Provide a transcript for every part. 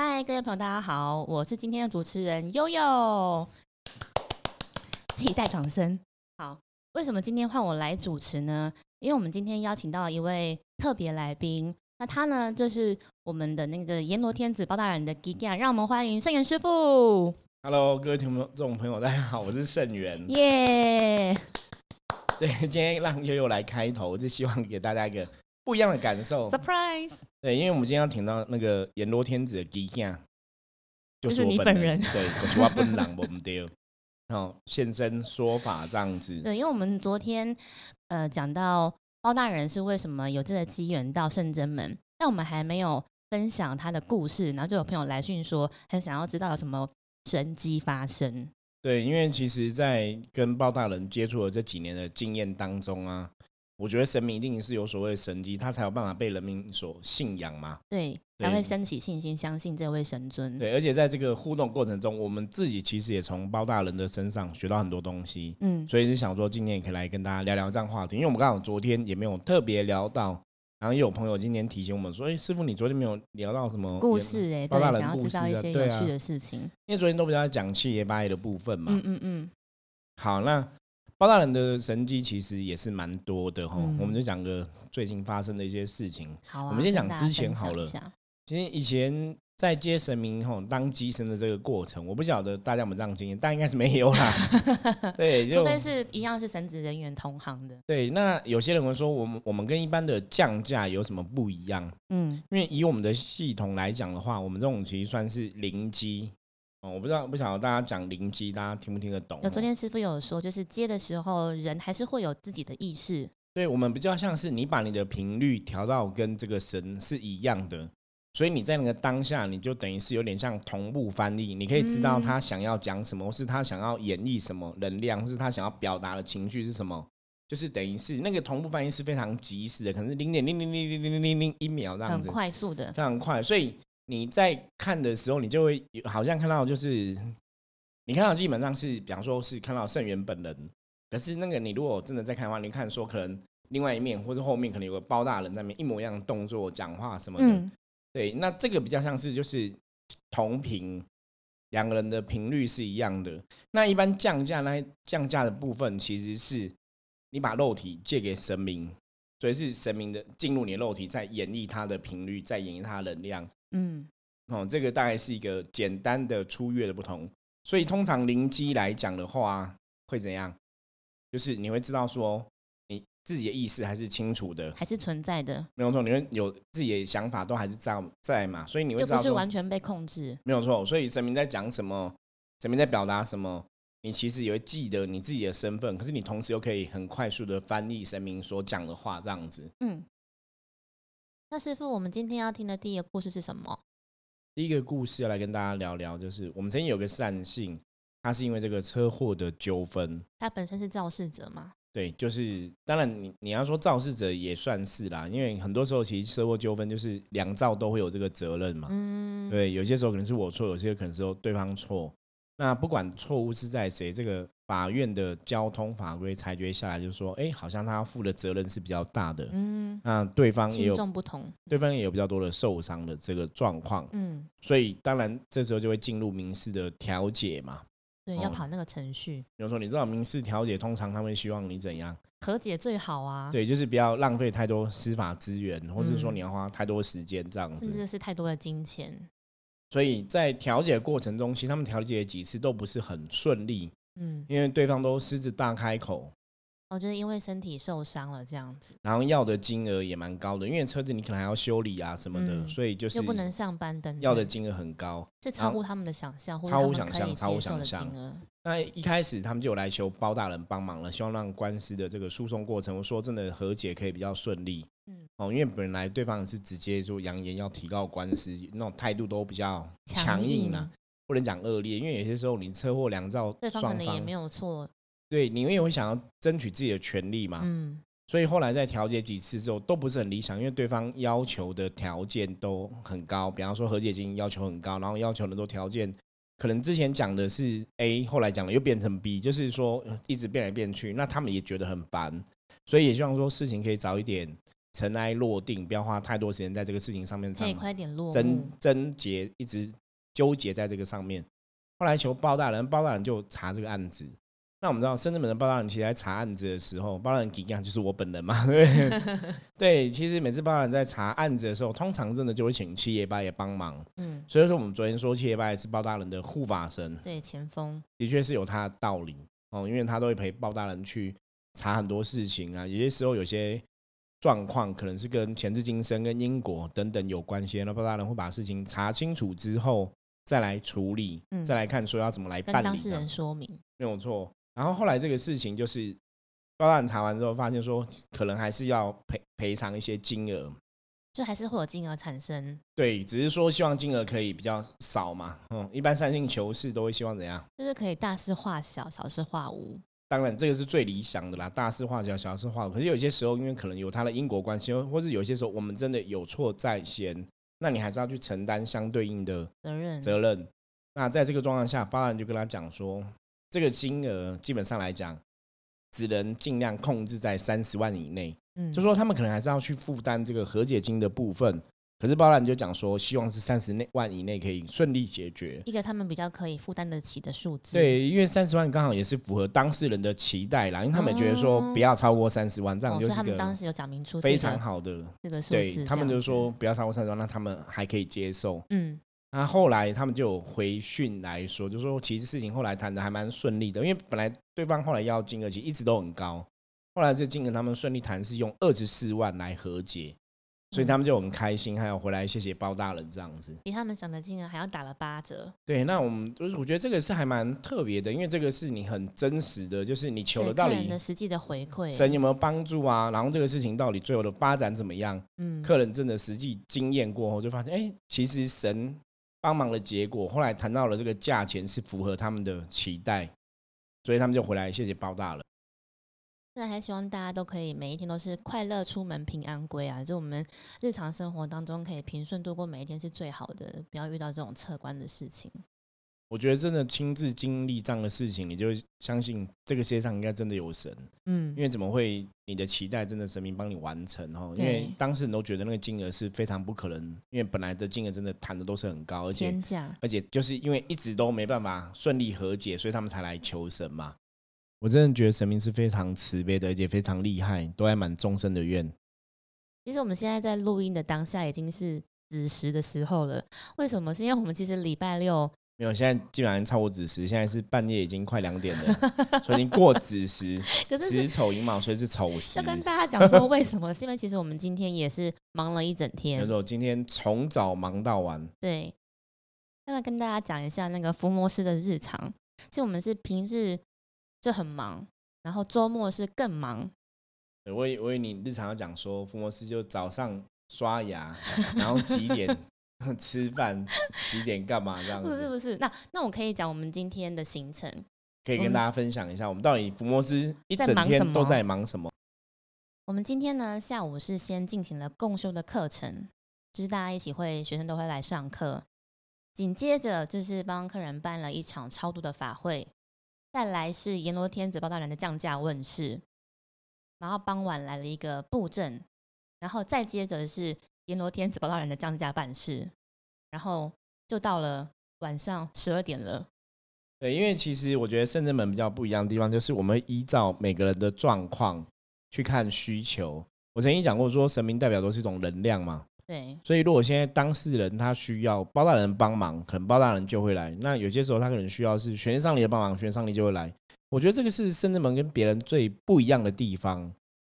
嗨，各位朋友，大家好，我是今天的主持人悠悠，自己带掌声。好，为什么今天换我来主持呢？因为我们今天邀请到一位特别来宾，那他呢就是我们的那个阎罗天子包大人的 Giga，让我们欢迎圣元师傅。Hello，各位听众朋友，大家好，我是圣元。耶！对，今天让悠悠来开头，就希望给大家一个不一样的感受。Surprise！对，因为我们今天要听到那个阎罗天子的基亚，就是你本人对，就是我本人，我们丢。哦，现身说法这样子。对，因为我们昨天呃讲到包大人是为什么有这个机缘到圣真门，但我们还没有分享他的故事，然后就有朋友来讯说很想要知道有什么神机发生。对，因为其实，在跟包大人接触的这几年的经验当中啊，我觉得神明一定是有所谓的神迹，他才有办法被人民所信仰嘛。对，对才会升起信心，相信这位神尊。对，而且在这个互动过程中，我们自己其实也从包大人的身上学到很多东西。嗯，所以是想说今天也可以来跟大家聊聊这样话题，因为我们刚好昨天也没有特别聊到，然后也有朋友今天提醒我们说，哎、师傅你昨天没有聊到什么，故事哎、对，包大人想要知道故事一些有趣的事情。因为昨天都比较讲七爷八爷的部分嘛。嗯嗯嗯，好，那包大人的神迹其实也是蛮多的哈，嗯我们就讲个最近发生的一些事情。好啊。我们先讲之前好了其实以前在接神明吼当机神的这个过程，我不晓得大家有没有这样经验，但应该是没有啦。对，就除非是一样是神职人员同行的。对，那有些人会说，我们我们跟一般的降价有什么不一样？嗯，因为以我们的系统来讲的话，我们这种其实算是零机哦。我不知道，不晓得大家讲灵机，大家听不听得懂？有昨天师傅有说，就是接的时候人还是会有自己的意识。对我们比较像是你把你的频率调到跟这个神是一样的，所以你在那个当下，你就等于是有点像同步翻译，你可以知道嗯他想要讲什么，或是他想要演绎什么能量，或是他想要表达的情绪是什么。就是等于是那个同步翻译是非常及时的，可能是零点零零零零零零零一秒这样子很，快速的，非常快，所以你在看的时候，你就会有好像看到就是你看到基本上是，比方说是看到圣元本人，可是那个你如果真的在看的话，你看说可能另外一面或者后面可能有个包大人在那边一模一样的动作、讲话什么的，嗯，对，那这个比较像是就是同频。两个人的频率是一样的。那一般降价那降价的部分，其实是你把肉体借给神明，所以是神明的进入你的肉体，在演绎它的频率，在演绎它的能量。嗯，哦，这个大概是一个简单的初月的不同。所以通常灵机来讲的话，会怎样？就是你会知道说，你自己的意识还是清楚的，还是存在的，没有错。你会有自己的想法，都还是在在嘛，所以你会就不是知道说，完全被控制。没有错。所以神明在讲什么，神明在表达什么，你其实也会记得你自己的身份，可是你同时又可以很快速的翻译神明所讲的话，这样子。嗯，那师傅，我们今天要听的第一个故事是什么？第一个故事要来跟大家聊聊，就是我们曾经有个善信，他是因为这个车祸的纠纷，他本身是肇事者吗？对，就是当然你你要说肇事者也算是啦，因为很多时候其实车祸纠纷就是两造都会有这个责任嘛。嗯，对，有些时候可能是我错，有些可能是对方错。那不管错误是在谁，这个法院的交通法规裁决下来，就是说，哎，好像他负的责任是比较大的。嗯，那对方也有重不同。对方也有比较多的受伤的这个状况，嗯，所以当然这时候就会进入民事的调解嘛。对，哦要跑那个程序，比如说，你知道民事调解通常他们希望你怎样？和解最好啊。，对，就是不要浪费太多司法资源，或是说嗯你要花太多时间这样子甚子。至是太多的金钱。所以在调解过程中，其实他们调解几次都不是很顺利，嗯，因为对方都狮子大开口，哦，就是因为身体受伤了这样子，然后要的金额也蛮高的，因为车子你可能还要修理啊什么的，嗯所以就是又不能上班等等，要的金额很高。是超乎他们的想象，超乎想象超乎想象。那一开始他们就有来求包大人帮忙了，希望让官司的这个诉讼过程，我说真的和解可以比较顺利。嗯哦，因为本来对方是直接就扬言要提告官司，那种态度都比较强硬啦，不能讲恶劣，因为有些时候你车祸两造对方可能也没有错。对你也会想要争取自己的权利嘛，嗯，所以后来在调解几次之后都不是很理想，因为对方要求的条件都很高，比方说和解金要求很高，然后要求很多条件，可能之前讲的是 A，后来讲的又变成 B，就是说呃一直变来变去，那他们也觉得很烦，所以也希望说事情可以早一点尘埃落定，不要花太多时间在这个事情上面上可以快点落症幕。症结，一直纠结在这个上面。后来求包大人，包大人就查这个案子。那我们知道，深圳本的包大人其实在查案子的时候，包大人一样就是我本人嘛，对 对。其实每次包大人在查案子的时候，通常真的就会请七爷八爷帮忙。嗯，所以说，我们昨天说七爷八爷是包大人的护法神，对，前锋，的确是有他的道理哦，因为他都会陪包大人去查很多事情啊。有些时候有些状况可能是跟前世今生、跟因果等等有关系，那包大人会把事情查清楚之后再来处理，嗯再来看说要怎么来跟办理当事人，说明。没有错。然后后来这个事情就是高大人查完之后，发现说可能还是要赔赔偿一些金额，就还是会有金额产生，对，只是说希望金额可以比较少嘛。嗯，一般善性求是都会希望怎样？就是可以大事化小，小事化无。当然，这个是最理想的啦，大事化小，小事化无。可是有些时候，因为可能有他的因果关系，或是有些时候我们真的有错在先，那你还是要去承担相对应的责任，责任。那在这个状况下，包人就跟他讲说，这个金额基本上来讲，只能尽量控制在三十万以内。嗯，就说他们可能还是要去负担这个和解金的部分。可是包兰就讲说，希望是三十内万以内可以顺利解决。一个他们比较可以负担得起的数字。，对，因为三十万刚好也是符合当事人的期待啦，因为他们觉得说哦不要超过三十万，这样就是他们当时有讲明出非这个常好的。这个数对字，他们就说不要超过三十万，那他们还可以接受。嗯，那后来他们就有回讯来说，就说其实事情后来谈的还蛮顺利的，因为本来对方后来要金额其实一直都很高，后来这金额他们顺利谈是用二十四万来和解，所以他们就很开心，还有回来谢谢包大人这样子。比他们想的金额还要打了八折。对，那我们就是我觉得这个是还蛮特别的，因为这个是你很真实的，就是你求对了到底的实际的回馈，神有没有帮助啊，然后这个事情到底最后的发展怎么样，嗯，客人真的实际经验过后，就发现，哎、其实神帮忙的结果，后来谈到了这个价钱是符合他们的期待，所以他们就回来谢谢包大人。那还希望大家都可以每一天都是快乐出门、平安归啊！就我们日常生活当中可以平顺度过每一天是最好的，不要遇到这种侧观的事情。我觉得真的亲自经历这样的事情，你就相信这个世界上应该真的有神，嗯因，为怎么会你的期待真的神明帮你完成哦？因为当事人都觉得那个金额是非常不可能，因为本来的金额真的谈的都是很高，而且，而且就是因为一直都没办法顺利和解，所以他们才来求神嘛。我真的觉得神明是非常慈悲的，而且非常厉害，都还满众生的愿。其实我们现在在录音的当下已经是子时的时候了。为什么？是因为我们其实礼拜六没有，现在基本上超过子时，现在是半夜已经快两点了，所以已经过子时，可是是子丑寅卯，所以是丑时要。跟大家讲说为什么？是因为其实我们今天也是忙了一整 有天没错今天从早忙到晚，对。要来跟大家讲一下那个伏魔师的日常。其实我们是平日就很忙，然后周末是更忙。对我以我以为你日常要讲说，福摩斯就早上刷牙，然后几点 吃饭，几点干嘛这样子，不是不是，那那我可以讲我们今天的行程。可以跟大家分享一下，我们到底福摩斯一整天都在忙什么？我们今天呢下午是先进行了共修的课程，就是大家一起会学生都会来上课，紧接着就是帮客人办了一场超度的法会，再来是阎罗天子包大人的降价问世，然后傍晚来了一个布阵，然后再接着是阎罗天子包大人的降价办事，然后就到了晚上十二点了。对，因为其实我觉得圣真门比较不一样的地方，就是我们依照每个人的状况去看需求。我曾经讲过，说神明代表都是一种能量嘛，对，所以如果现在当事人他需要包大人帮忙，可能包大人就会来。那有些时候他可能需要是玄上帝的帮忙，玄上帝就会来。我觉得这个是圣智门跟别人最不一样的地方。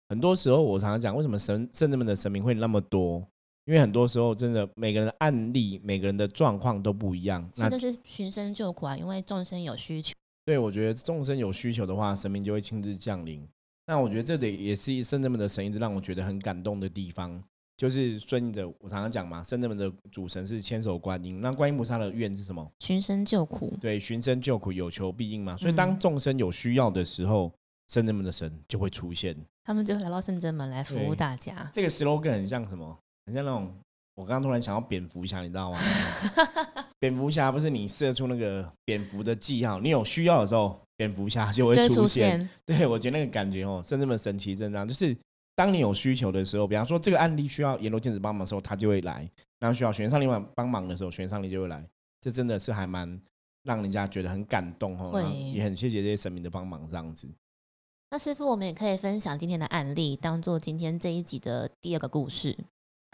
很多时候我常常讲，为什么神圣智门的神明会那么多？因为很多时候真的每个人的案例、每个人的状况都不一样。那这是寻声救苦啊，因为众生有需求。对，我觉得众生有需求的话，神明就会亲自降临。那我觉得这里也是圣智门的神一直让我觉得很感动的地方，就是顺应着我常常讲嘛，圣真门的主神是千手观音，那观音菩萨的愿是什么？寻声救苦，对，寻声救苦，有求必应嘛。所以当嗯众生有需要的时候，圣真门的神就会出现。他们就来到圣者门来服务大家。这个 slogan 很像什么？很像那种，我刚刚突然想到蝙蝠侠，你知道吗？蝙蝠侠不是你射出那个蝙蝠的记号，你有需要的时候，蝙蝠侠就会出出现。对，我觉得那个感觉哦，圣这么神奇，真的就是当你有需求的时候，比方说这个案例需要阎罗天子帮忙的时候，他就会来；然后需要玄上令帮忙的时候，玄上令就会来。这真的是还蛮让人家觉得很感动哦，也很谢谢这些神明的帮忙，这样子。那师傅，我们也可以分享今天的案例，当做今天这一集的第二个故事。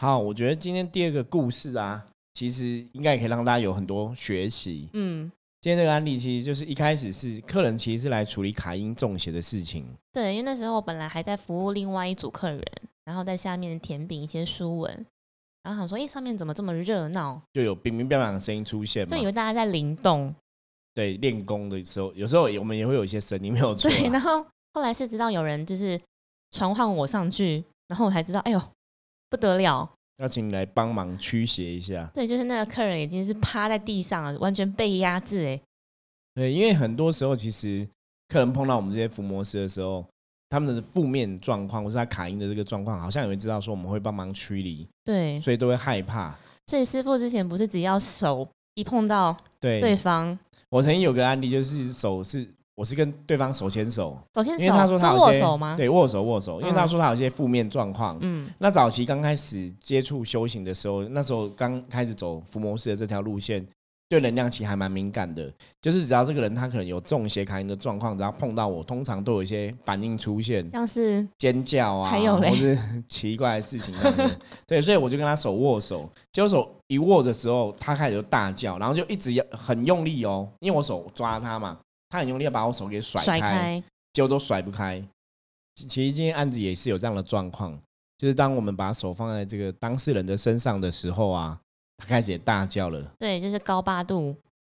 好，我觉得今天第二个故事啊，其实应该也可以让大家有很多学习。嗯。今天这个案例其实就是一开始是客人其实是来处理卡因中邪的事情。对，因为那时候我本来还在服务另外一组客人，然后在下面填饼一些书文，然后想说，哎，上面怎么这么热闹？就有冰冰冰亮的声音出现，就以为大家在灵动。对，练功的时候，有时候我们也会有一些声音没有出。对，然后后来是知道有人就是传唤我上去，然后我才知道，哎呦，不得了。要请你来帮忙驱邪一下。对，就是那个客人已经是趴在地上了，完全被压制。哎，对，因为很多时候其实客人碰到我们这些伏魔师的时候，他们的负面状况或是他卡音的这个状况，好像也会知道说我们会帮忙驱离。对，所以都会害怕。所以师傅之前不是只要手一碰到对对方，我曾经有个案例，就是手是。我是跟对方手牵手，手牵手，因为他说他握手吗？对，握手握手，因为他说他有些负面状况。嗯，那早期刚开始接触修行的时候，那时候刚开始走伏魔师的这条路线，对能量其实还蛮敏感的。就是只要这个人他可能有中邪卡因的状况，只要碰到我，通常都有一些反应出现，像是尖叫啊，还有或是 奇怪的事情。对，所以我就跟他手握手，结果手一握的时候，他开始就大叫，然后就一直要很用力哦，因为我手抓他嘛。他很用力要把我手给甩开，结果都甩不开。其实今天案子也是有这样的状况，就是当我们把手放在这个当事人的身上的时候啊，他开始也大叫了。对，就是高八度。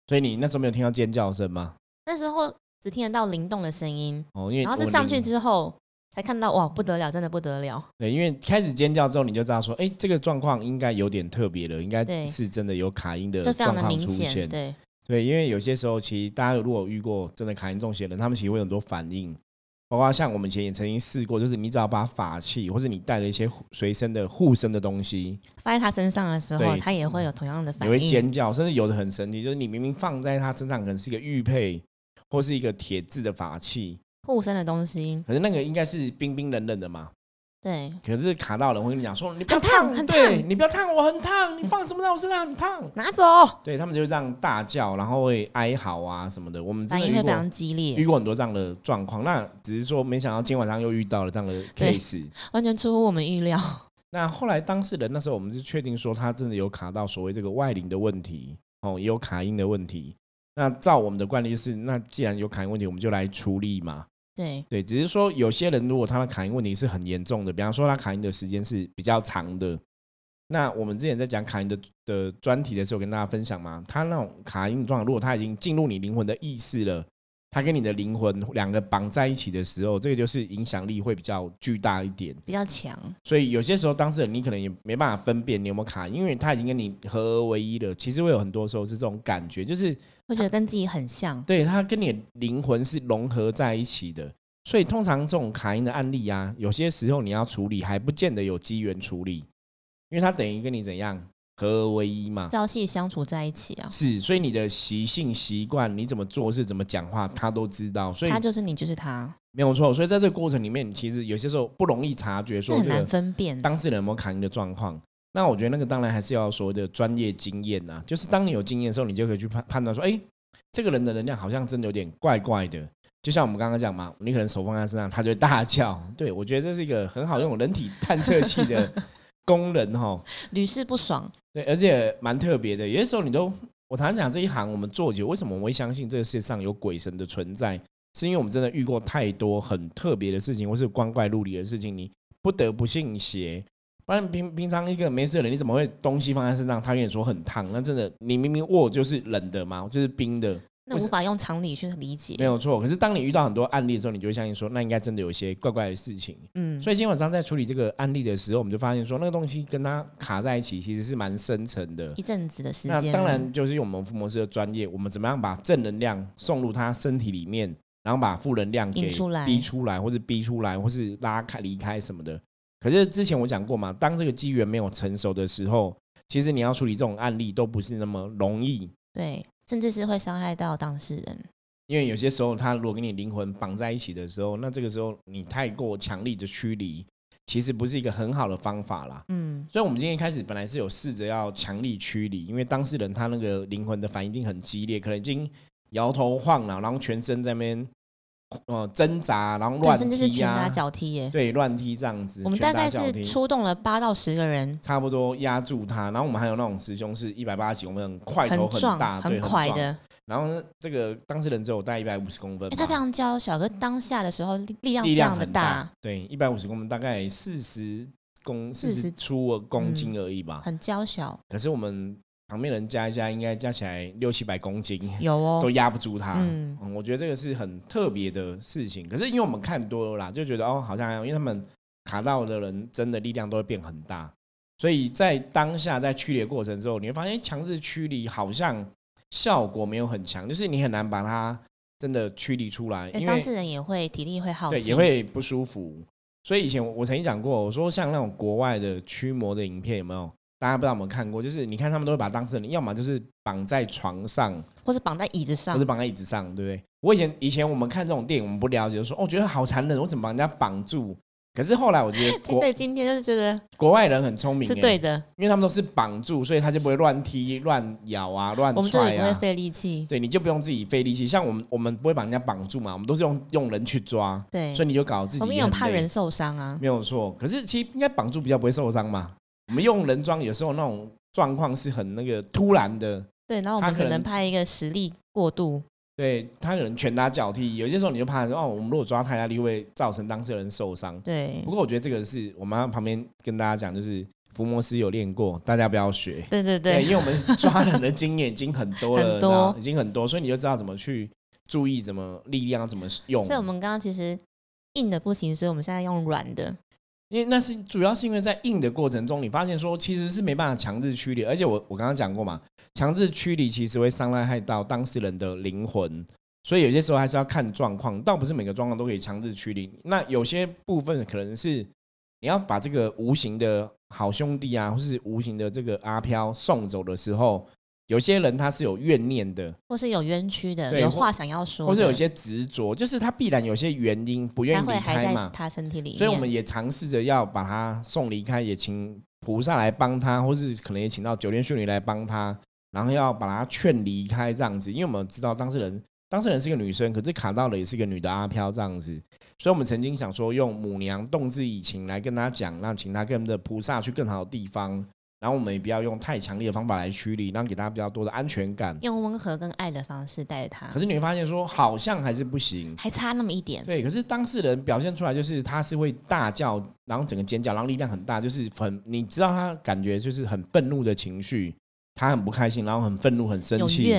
所以你那时候没有听到尖叫声吗？那时候只听得到灵动的声音。哦，因为然后是上去之后才看到，哇，不得了，真的不得了。对，因为开始尖叫之后，你就知道说，哎，这个状况应该有点特别了，应该是真的有卡音的状况出现。对。对，因为有些时候，其实大家如果遇过真的卡因中邪人，他们其实会有很多反应，包括像我们以前也曾经试过，就是你只要把法器或者你带了一些随身的护身的东西放在他身上的时候，他也会有同样的反应，也会尖叫，甚至有的很神奇，就是你明明放在他身上可能是一个玉佩或是一个铁质的法器护身的东西，可是那个应该是冰冰冷冷的嘛。对，可是卡到了，我跟你讲说，你不要烫，很烫，你不要烫我，很烫，你放什么在我身上很烫，拿走。对他们就这样大叫，然后会哀嚎啊什么的。我们真的遇过非常激烈，遇过很多这样的状况。那只是说，没想到今天晚上又遇到了这样的 case，完全出乎我们意料。那后来当事人那时候，我们是确定说他真的有卡到所谓这个外灵的问题，哦，也有卡音的问题。那照我们的惯例是，那既然有卡音问题，我们就来处理嘛。对对，只是说有些人如果他的卡因问题是很严重的，比方说他卡因的时间是比较长的，那我们之前在讲卡因的的专题的时候，跟大家分享嘛，他那种卡因状，如果他已经进入你灵魂的意识了，他跟你的灵魂两个绑在一起的时候，这个就是影响力会比较巨大一点，比较强。所以有些时候当事人你可能也没办法分辨你有没有卡，因为他已经跟你合而为一了。其实会有很多时候是这种感觉，就是。会觉得跟自己很像，对他跟你灵魂是融合在一起的，所以通常这种卡因的案例啊，有些时候你要处理还不见得有机缘处理，因为他等于跟你怎样合而为一嘛，朝夕相处在一起啊。是，所以你的习性习惯，你怎么做事、怎么讲话，他都知道。所以他就是你，就是他，没有错。所以在这个过程里面，其实有些时候不容易察觉，说很难分辨当事人有没有卡因的状况。那我觉得那个当然还是要所谓的专业经验呐，就是当你有经验的时候，你就可以去判判断说，哎，这个人的能量好像真的有点怪怪的。就像我们刚刚讲嘛，你可能手放在身上，他就大叫。对我觉得这是一个很好用人体探测器的功能哈，屡试不爽。对，而且蛮特别的。有些时候你都，我常常讲这一行我们做久，为什么我会相信这个世界上有鬼神的存在？是因为我们真的遇过太多很特别的事情，或是光怪陆离的事情，你不得不信邪。不然平平常一个没事的人，你怎么会东西放在身上？他跟你说很烫，那真的你明明握就是冷的嘛，就是冰的，那无法用常理去理解。没有错，可是当你遇到很多案例的时候，你就会相信说，那应该真的有一些怪怪的事情。嗯，所以今天晚上在处理这个案例的时候，我们就发现说，那个东西跟它卡在一起，其实是蛮深层的。一阵子的时间，那当然就是用我们福摩斯的专业，我们怎么样把正能量送入他身体里面，然后把负能量给逼出来，或者逼出来，或是拉开离开什么的。可是之前我讲过嘛，当这个机缘没有成熟的时候，其实你要处理这种案例都不是那么容易。对，甚至是会伤害到当事人。因为有些时候，他如果跟你灵魂绑在一起的时候，那这个时候你太过强力的驱离，其实不是一个很好的方法啦。嗯，所以，我们今天一开始本来是有试着要强力驱离，因为当事人他那个灵魂的反应一定很激烈，可能已经摇头晃脑，然后全身在那边呃挣扎，然后对，乱甚至是踢拳打呀、脚踢耶。对，乱踢这样子。我们大概是出动了八到十个人，差不多压住他，然后我们还有那种师兄是一百八十几公分，很块头很壮、大，对，很壮。快的。然后呢，这个当事人只有大概一百五十公分吧，哎，他非常娇小，可当下的时候力力量力非常的量很大，对，一百五十公分，大概四十公四十40出公斤而已吧。很娇小。可是我们旁边人加一加，应该加起来六七百公斤，有哦 都，压不住他。嗯嗯，我觉得这个是很特别的事情。可是因为我们看多了啦，就觉得哦，好像因为他们卡到的人真的力量都会变很大，所以在当下在驱离的过程之后，你会发现强制驱离好像效果没有很强，就是你很难把它真的驱离出来，哎，因为当事人也会体力会耗对尽，也会不舒服。所以以前我我曾经讲过，我说像那种国外的驱魔的影片有没有？大家不知道有没有看过？就是你看他们都会把当事人，要么就是绑在床上，或是绑在椅子上或是。绑在椅子上，对不对？我以前以前我们看这种电影，我们不了解，就说哦，觉得好残忍，我怎么把人家绑住？可是后来我觉得国 对，今天就是觉得国外人很聪明，是对，的，因为他们都是绑住，所以他就不会乱踢、乱咬啊、乱我们就踹啊。不会费力气。对，你就不用自己费力气。像我们，我们不会把人家绑住嘛，我们都是用用人去抓，对，所以你就搞自己我们有怕人受伤啊。没有错。可是其实应该绑住比较不会受伤嘛。我们用人装有时候那种状况是很那个突然的，对，然后我们可能他可能派一个实力过度，对他可能拳打脚踢，有些时候你就怕说哦，我们如果抓太大力会造成当事人受伤。对不，过我觉得这个是我们要旁边跟大家讲，就是福摩斯有练过，大家不要学。对对对，对，因为我们抓人的经验已经很多了，很多已经很多，所以你就知道怎么去注意，怎么力量怎么用。所以我们刚刚其实硬的不行，所以我们现在用软的。因为那是主要是因为在硬的过程中，你发现说其实是没办法强制驱离，而且我我刚刚讲过嘛，强制驱离其实会伤害到当事人的灵魂，所以有些时候还是要看状况，倒不是每个状况都可以强制驱离。那有些部分可能是你要把这个无形的好兄弟啊，或是无形的这个阿飘送走的时候，有些人他是有怨念的，或是有冤屈的，对有话想要说的，或是有些执着，就是他必然有些原因不愿意离开嘛。在他身体里面。所以我们也尝试着要把他送离开，也请菩萨来帮他，或是可能也请到九天玄女来帮他，然后要把他劝离开这样子。因为我们知道当事人，当事人是个女生，可是卡到的也是个女的阿飘这样子，所以我们曾经想说用母娘动之以情来跟他讲，让请他跟我们的菩萨去更好的地方，然后我们也不要用太强烈的方法来驱离，让给他比较多的安全感。用温和跟爱的方式带着他可，是你会发现说好像还是不行，还差那么一点。对，可是当事人表现出来就是他是会大叫，然后整个尖叫，然后力量很大，就是很你知道他感觉就是很愤怒的情绪，他很不开心，然后很愤怒、很生有气。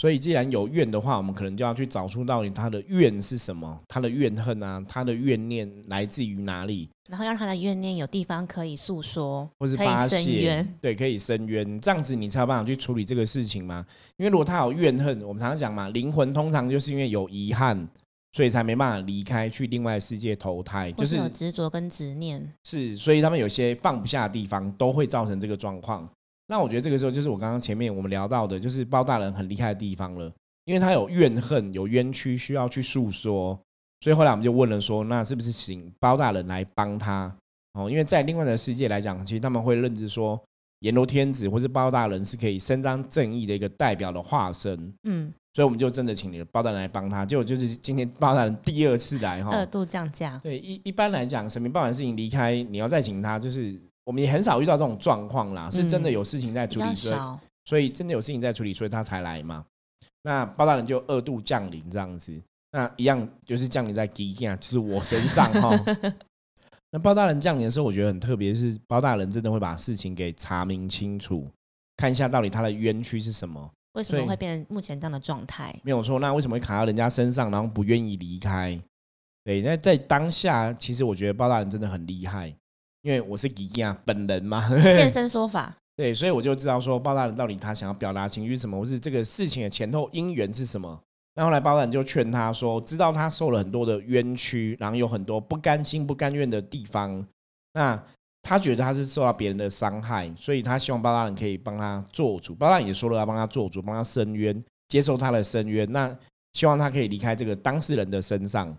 怨，所以既然有怨的话，我们可能就要去找出到底他的怨是什么，他的怨恨啊，他的怨念来自于哪里，然后让他的怨念有地方可以诉说，或是发泄。，对，可以伸冤，这样子你才有办法去处理这个事情嘛。因为如果他有怨恨，我们常常讲嘛，灵魂通常就是因为有遗憾，所以才没办法离开去另外的世界投胎，就是或是有执着跟执念，是，所以他们有些放不下的地方，都会造成这个状况。那我觉得这个时候就是我刚刚前面我们聊到的，就是包大人很厉害的地方了，因为他有怨恨、有冤屈需要去诉说，所以后来我们就问了说，那是不是请包大人来帮他？哦，因为在另外的世界来讲，其实他们会认知说，阎罗天子或是包大人是可以伸张正义的一个代表的化身，嗯，所以我们就真的请了包大人来帮他。结果就是今天包大人第二次来哈，二度降价，对，一一般来讲，神明办完事情离开，你要再请他，就是我们也很少遇到这种状况啦，是真的有事情在处理，所以。所以真的有事情在处理，所以他才来嘛。那包大人就二度降临这样子，那一样就是降临在吉亚，就是我身上哈。那包大人降临的时候，我觉得很特别，是包大人真的会把事情给查明清楚，看一下到底他的冤屈是什么。为什么对会变成目前这样的状态？没有错，那为什么会卡到人家身上，然后不愿意离开？对，那在当下，其实我觉得包大人真的很厉害，因为我是吉亚本人嘛，现 身说法，对，所以我就知道说包大人到底他想要表达情绪是什么，或是这个事情的前后因缘是什么。那后来包大人就劝他说，知道他受了很多的冤屈，然后有很多不甘心、不甘愿的地方，那他觉得他是受到别人的伤害，所以他希望包大人可以帮他做主。包大人也说了要帮他做主，帮他伸冤，接受他的伸冤。那希望他可以离开这个当事人的身上。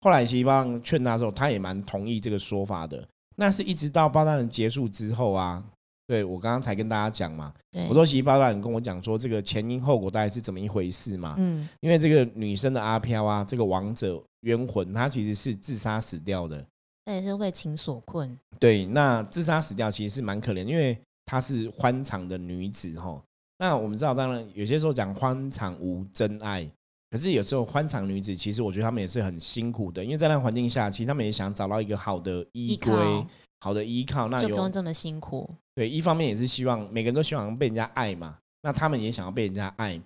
后来其实包大人劝他的时候，他也蛮同意这个说法的。那是一直到包大人结束之后啊，对我刚刚才跟大家讲嘛，我说其实包大人跟我讲说这个前因后果大概是怎么一回事嘛。嗯，因为这个女生的阿飘啊，这个王者冤魂，她其实是自杀死掉的。那也是为情所困，对，那自杀死掉其实是蛮可怜，因为她是欢场的女子哈。那我们知道，当然有些时候讲欢场无真爱，可是有时候欢场女子，其实我觉得她们也是很辛苦的，因为在那个环境下，其实她们也想找到一个好的依依归、靠好的依靠。那有就不用这么辛苦。对，一方面也是希望每个人都希望被人家爱嘛，那他们也想要被人家爱，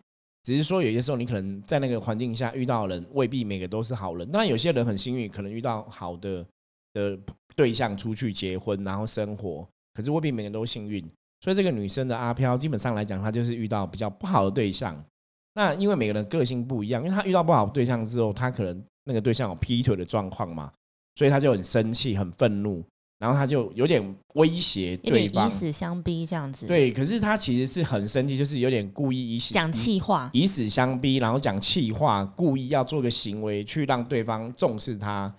只是说有些时候你可能在那个环境下遇到的人未必每个都是好人，当然有些人很幸运，可能遇到好的的对象出去结婚然后生活，可是未必每个人都幸运，所以这个女生的阿飘基本上来讲，她就是遇到比较不好的对象。那因为每个人个性不一样，因为他遇到不好的对象之后，他可能那个对象有劈腿的状况嘛，所以他就很生气、很愤怒，然后他就有点威胁有对方以。死相逼这样子，，对，可是他其实是很生气，就是有点故意以死讲气话，以死相逼，然后讲气话，故意要做个行为去让对方重视他。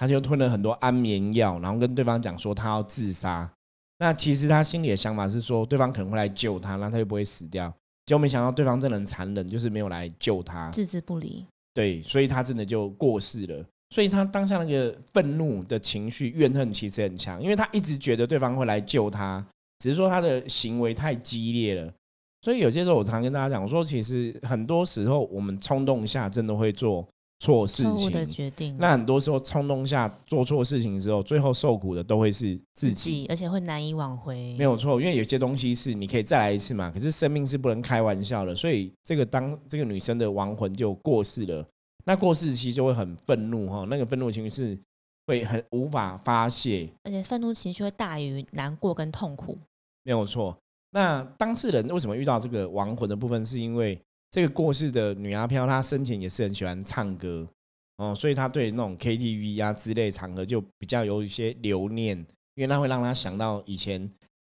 他就吞了很多安眠药，然后跟对方讲说他要自杀。那其实他心里的想法是说，对方可能会来救他，那他就不会死掉。结果没想到对方真的很残忍，就是没有来救他。置之不理。对，所以他真的就过世了。所以他当下那个愤怒的情绪、怨恨其实很强，因为他一直觉得对方会来救他，只是说他的行为太激烈了。所以有些时候我常跟大家讲说，其实很多时候我们冲动下真的会做错事错误的情。决定，那很多时候冲动下做错事情之后，最后受苦的都会是自。己，而且会难以挽回。没有错，因为有些东西是你可以再来一次嘛，可是生命是不能开玩笑的，所以这个当这个女生的亡魂就过世了，那过世期就会很愤怒哈，那个愤怒情绪是会很无法发泄，而且愤怒情绪会大于难过跟痛苦。没有错。那当事人为什么遇到这个亡魂的部分，是因为这个过世的女阿飘她生前也是很喜欢唱歌哦，所以她对那种 KTV 啊之类场合就比较有一些留念，因为那会让她想到以前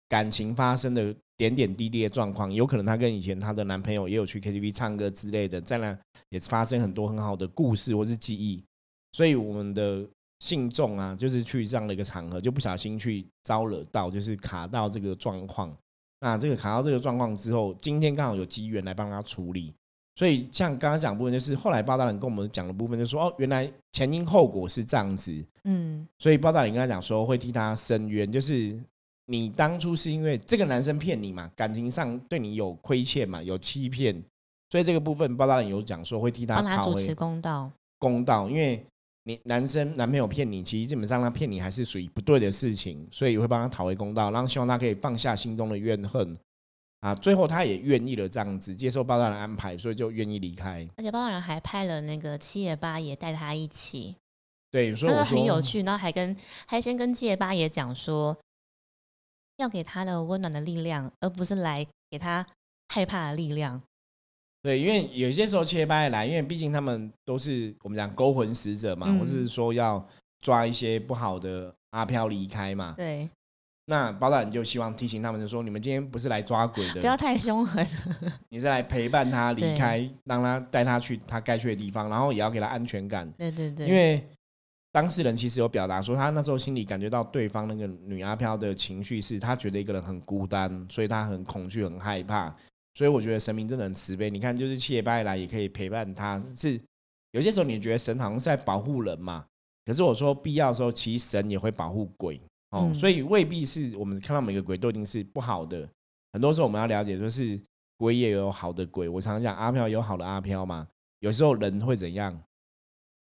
感情发生的点点滴滴的状况，有可能她跟以前她的男朋友也有去 KTV 唱歌之类的，在那也是发生很多很好的故事或是记忆，所以我们的信众啊，就是去这样的一个场合，就不小心去招惹到，就是卡到这个状况。那这个卡到这个状况之后，今天刚好有机缘来帮他处理。所以像刚刚讲部分，就是后来包大人跟我们讲的部分，就说哦，原来前因后果是这样子。嗯，所以包大人跟他讲说，会替他伸冤，就是你当初是因为这个男生骗你嘛，感情上对你有亏欠嘛，有欺骗，所以这个部分包大人有讲说会替他帮他主持公道。公道，因为你男生男朋友骗你，其实基本上他骗你还是属于不对的事情，所以会帮他讨回公道，然后希望他可以放下心中的怨恨啊。最后他也愿意了这样子接受包大人安排，所以就愿意离开。而且包大人还派了那个七爷八爷带他一起，对，所以那我 很有趣，然后还跟还先跟七爷八爷讲说，要给他的温暖的力量，而不是来给他害怕的力量。对，因为有些时候切掰来，因为毕竟他们都是我们讲勾魂使者嘛，嗯或是说要抓一些不好的阿飘离开嘛。对，那包大人就希望提醒他们，就说你们今天不是来抓鬼的，不要太凶狠。你是来陪伴他离对开，让他带他去他该去的地方，然后也要给他安全感。对对对，因为当事人其实有表达说，他那时候心里感觉到对方那个女阿飘的情绪是，他觉得一个人很孤单，所以他很恐惧、很害怕。所以我觉得神明真的很慈悲。你看，就是七爷八爷来也可以陪伴他，是有些时候你觉得神好像是在保护人嘛，可是我说必要的时候，其实神也会保护鬼哦，嗯所以未必是我们看到每个鬼都一定是不好的。很多时候我们要了解，就是鬼也有好的鬼。我常常讲阿飘有好的阿飘嘛，有时候人会怎样，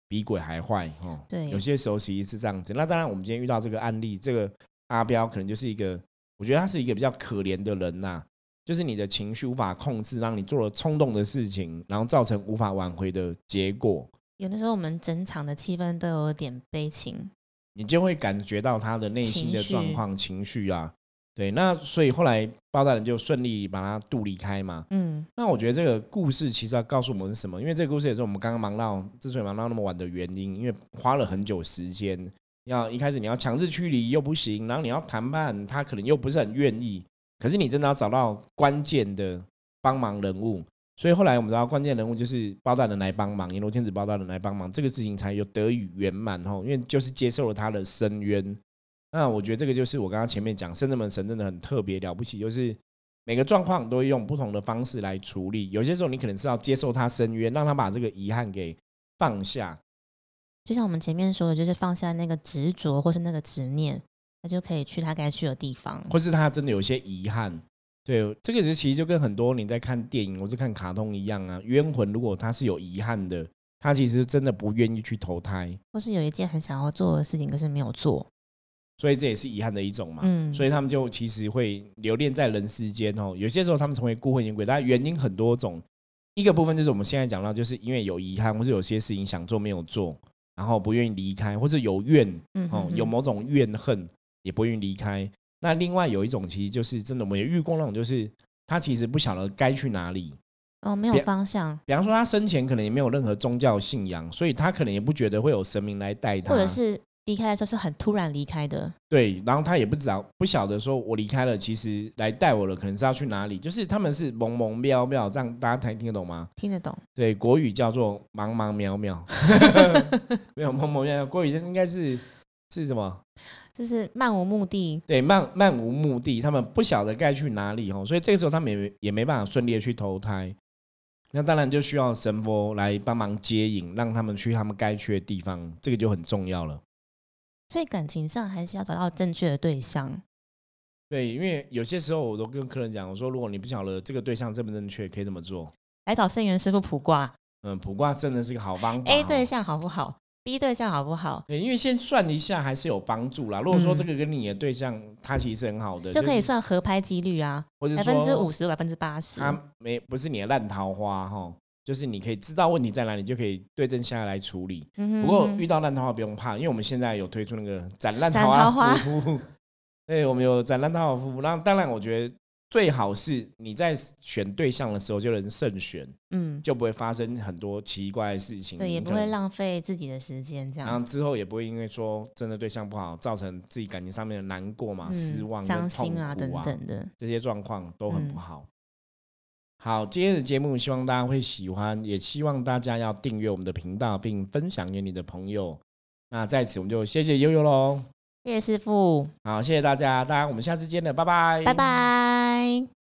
比鬼还坏哦。对有些时候其实是这样子。那当然，我们今天遇到这个案例，这个阿彪可能就是一个，我觉得他是一个比较可怜的人呐、就是你的情绪无法控制，让你做了冲动的事情，然后造成无法挽回的结果，有的时候我们整场的气氛都有点悲情。你就会感觉到他的内心的状况、情绪啊。对，那所以后来包大人就顺利把他渡离开嘛。嗯，那我觉得这个故事其实要告诉我们是什么？因为这个故事也是我们刚刚忙到之所以忙到那么晚的原因，因为花了很久时间。要一开始你要强制驱离又不行，然后你要谈判，他可能又不是很愿意。可是你真的要找到关键的帮忙人物，所以后来我们知道关键人物就是包大人来帮忙，阎罗天子包大人来帮忙，这个事情才有得以圆满吼。因为就是接受了他的深渊。那我觉得这个就是我刚刚前面讲圣人门神真的很特别了不起，就是每个状况都会用不同的方式来处理。有些时候你可能是要接受他深渊，让他把这个遗憾给放下。就像我们前面说的，就是放下那个执着或是那个执念，他就可以去他该去的地方。或是他真的有些遗憾，对这个是其实就跟很多你在看电影或是看卡通一样啊。冤魂如果他是有遗憾的，他其实真的不愿意去投胎，或是有一件很想要做的事情，可是没有做。所以这也是遗憾的一种嘛。嗯，所以他们就其实会留恋在人世间哦。有些时候他们成为孤魂野鬼，但原因很多种。一个部分就是我们现在讲到，就是因为有遗憾，或是有些事情想做没有做，然后不愿意离开，或者有怨哦，嗯有某种怨恨也不愿意离开。那另外有一种其实就是真的，我们也遇过那种，就是他其实不晓得该去哪里。哦，没有方向，比方说他生前可能也没有任何宗教信仰，所以他可能也不觉得会有神明来带他，或者是离开的时候是很突然离开的。对，然后他也不知道不晓得说我离开了，其实来带我了，可能是要去哪里，就是他们是蒙蒙渺渺，这样大家才听得懂吗？听得懂？对，国语叫做茫茫渺渺，没有蒙蒙渺渺，国语应该是是什么？就是漫无目的。对，漫漫无目的，他们不晓得该去哪里哦，所以这个时候他们也没也没办法顺利的去投胎。那当然就需要神佛来帮忙接引，让他们去他们该去的地方，这个就很重要了。所以感情上还是要找到正确的对象。对，因为有些时候我都跟客人讲，我说如果你不晓得这个对象正不正确，可以怎么做？来找圣元师傅卜卦嗯，卜卦真的是个好方法、，A 哦。对象好不好？B 对象好不好？对，因为先算一下还是有帮助啦。如果说嗯这个跟你的对象他其实很好的，就可以算合拍几率啊，或者百分之五十、百分之八十。他没不是你的烂桃花哈，就是你可以知道问题在哪里，就可以对症下药来处理。不过遇到烂桃花不用怕，因为我们现在有推出那个斩烂桃桃花服务。对，我们有斩烂桃花服务。那当然，我觉得最好是你在选对象的时候就能慎选，嗯，就不会发生很多奇怪的事情。对，也不会浪费自己的时间，这样然后。之后也不会因为说真的对象不好，造成自己感情上面的难过嘛、失望、嗯伤心啊等等的。这些状况都很不嗯好。好，今天的节目希望大家会喜欢，也希望大家要订阅我们的频道，并分享给你的朋友。那在此我们就谢谢悠悠喽。谢谢师傅，好，谢谢大家，大家我们下次见了，拜拜，拜拜。